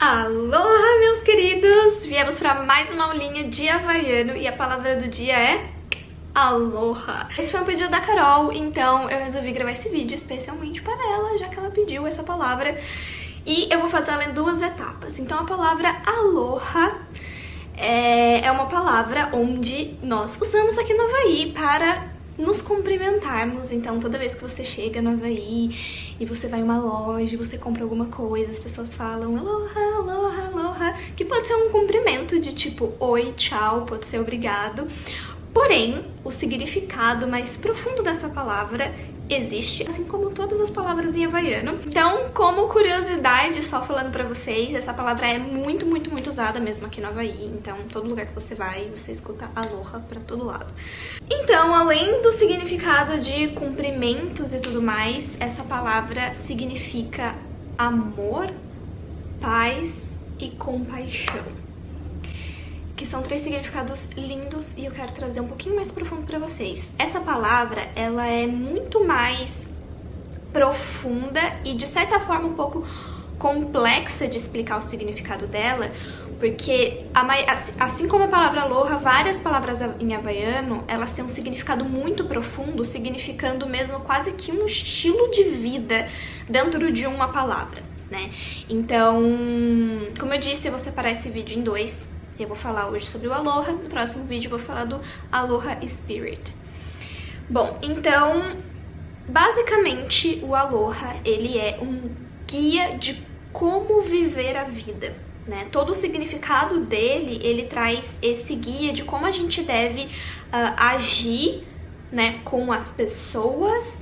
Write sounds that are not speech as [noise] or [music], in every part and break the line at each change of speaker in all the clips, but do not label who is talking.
Aloha, meus queridos! Viemos para mais uma aulinha de havaiano e a palavra do dia é aloha. Esse foi um pedido da Carol, então eu resolvi gravar esse vídeo especialmente para ela, já que ela pediu essa palavra. E eu vou fazer ela em duas etapas. Então a palavra aloha é, é uma palavra onde nós usamos aqui no Havaí para nos cumprimentarmos. Então, toda vez que você chega no Havaí e você vai em uma loja, você compra alguma coisa, as pessoas falam aloha, aloha, aloha, que pode ser um cumprimento de tipo oi, tchau, pode ser obrigado. Porém, o significado mais profundo dessa palavra existe, assim como todas as palavras em havaiano. Então, como curiosidade, só falando pra vocês, essa palavra é muito, muito, muito usada mesmo aqui no Havaí. Então, todo lugar que você vai, você escuta aloha pra todo lado. Então, além do significado de cumprimentos e tudo mais, essa palavra significa amor, paz e compaixão que são três significados lindos e eu quero trazer um pouquinho mais profundo para vocês. Essa palavra, ela é muito mais profunda e de certa forma um pouco complexa de explicar o significado dela, porque assim como a palavra aloha, várias palavras em havaiano, elas têm um significado muito profundo, significando mesmo quase que um estilo de vida dentro de uma palavra, né? Então, como eu disse, eu vou separar esse vídeo em dois. Eu vou falar hoje sobre o Aloha, no próximo vídeo eu vou falar do Aloha Spirit. Bom, então, basicamente o Aloha, ele é um guia de como viver a vida. Né? Todo o significado dele, ele traz esse guia de como a gente deve uh, agir né, com as pessoas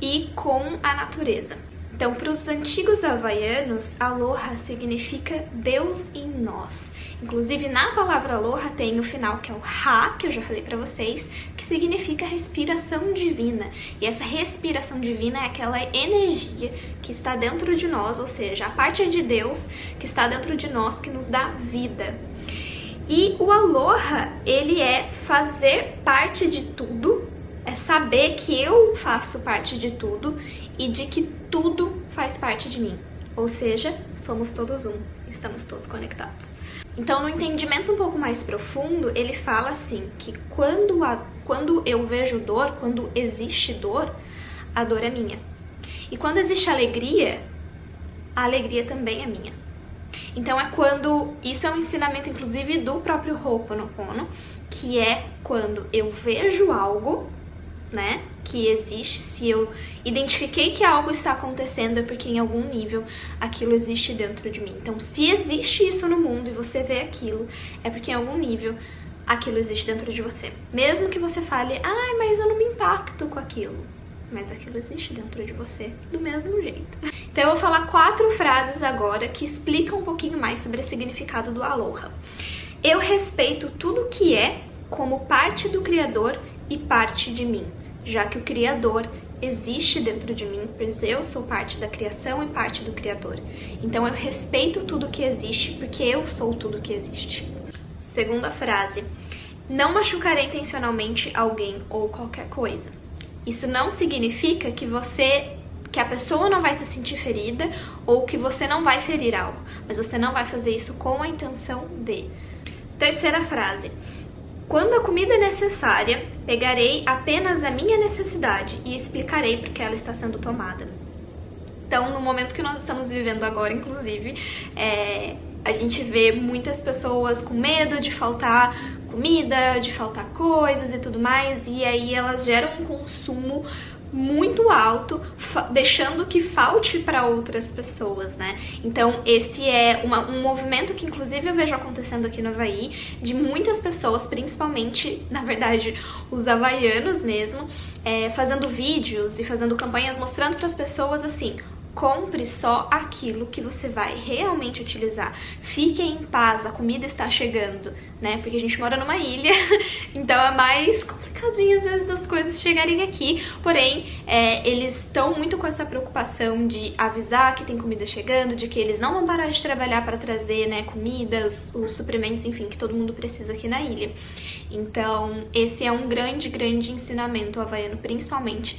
e com a natureza. Então, para os antigos havaianos, Aloha significa Deus em nós. Inclusive, na palavra aloha tem o final que é o ha, que eu já falei pra vocês, que significa respiração divina. E essa respiração divina é aquela energia que está dentro de nós, ou seja, a parte de Deus que está dentro de nós que nos dá vida. E o aloha, ele é fazer parte de tudo, é saber que eu faço parte de tudo e de que tudo faz parte de mim. Ou seja, somos todos um, estamos todos conectados. Então, no entendimento um pouco mais profundo, ele fala assim que quando, a, quando eu vejo dor, quando existe dor, a dor é minha. E quando existe alegria, a alegria também é minha. Então é quando, isso é um ensinamento inclusive do próprio Ho'oponopono, que é quando eu vejo algo né, que existe, se eu identifiquei que algo está acontecendo é porque em algum nível aquilo existe dentro de mim. Então, se existe isso no mundo e você vê aquilo, é porque em algum nível aquilo existe dentro de você. Mesmo que você fale, ai, mas eu não me impacto com aquilo. Mas aquilo existe dentro de você do mesmo jeito. Então eu vou falar quatro frases agora que explicam um pouquinho mais sobre o significado do aloha. Eu respeito tudo que é como parte do Criador e parte de mim já que o Criador existe dentro de mim, pois eu sou parte da criação e parte do Criador. Então eu respeito tudo que existe porque eu sou tudo que existe. Segunda frase: Não machucarei intencionalmente alguém ou qualquer coisa. Isso não significa que você que a pessoa não vai se sentir ferida ou que você não vai ferir algo, mas você não vai fazer isso com a intenção de. Terceira frase: quando a comida é necessária, pegarei apenas a minha necessidade e explicarei por que ela está sendo tomada. Então, no momento que nós estamos vivendo agora, inclusive, é, a gente vê muitas pessoas com medo de faltar comida, de faltar coisas e tudo mais, e aí elas geram um consumo muito alto, deixando que falte para outras pessoas, né? Então, esse é uma, um movimento que, inclusive, eu vejo acontecendo aqui no Havaí, de muitas pessoas, principalmente, na verdade, os havaianos mesmo, é, fazendo vídeos e fazendo campanhas mostrando para as pessoas assim: compre só aquilo que você vai realmente utilizar. Fique em paz, a comida está chegando, né? Porque a gente mora numa ilha, [laughs] então é mais complicadinho às vezes das coisas chegarem aqui. Porém, é, eles estão muito com essa preocupação de avisar que tem comida chegando, de que eles não vão parar de trabalhar para trazer, né, comida, os, os suprimentos, enfim, que todo mundo precisa aqui na ilha. Então, esse é um grande, grande ensinamento havaiano, principalmente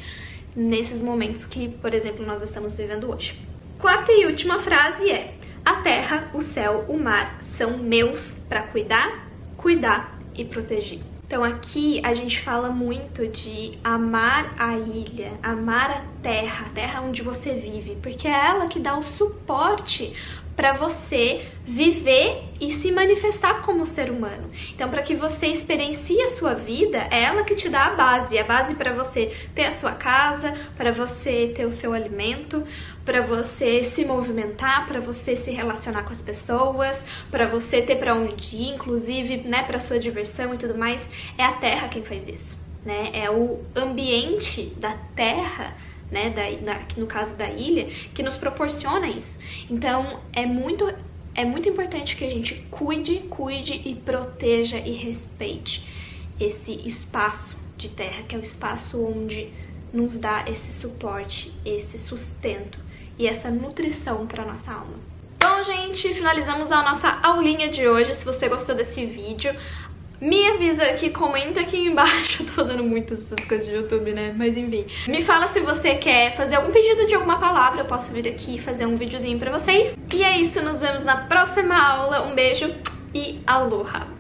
nesses momentos que, por exemplo, nós estamos vivendo hoje. Quarta e última frase é: A terra, o céu, o mar são meus para cuidar, cuidar e proteger. Então aqui a gente fala muito de amar a ilha, amar a terra, a terra onde você vive, porque é ela que dá o suporte para você viver e se manifestar como ser humano. Então, para que você experiencie a sua vida, é ela que te dá a base, a base para você ter a sua casa, para você ter o seu alimento, para você se movimentar, para você se relacionar com as pessoas, para você ter para onde ir, inclusive, né, para sua diversão e tudo mais. É a terra quem faz isso, né? É o ambiente da terra né, da, da, no caso da ilha, que nos proporciona isso. Então é muito, é muito importante que a gente cuide, cuide e proteja e respeite esse espaço de terra, que é o espaço onde nos dá esse suporte, esse sustento e essa nutrição para nossa alma. Bom, gente, finalizamos a nossa aulinha de hoje. Se você gostou desse vídeo, me avisa aqui, comenta aqui embaixo. [laughs] Eu tô fazendo muitas essas coisas de YouTube, né? Mas enfim. Me fala se você quer fazer algum pedido de alguma palavra. Eu posso vir aqui e fazer um videozinho pra vocês. E é isso, nos vemos na próxima aula. Um beijo e aloha!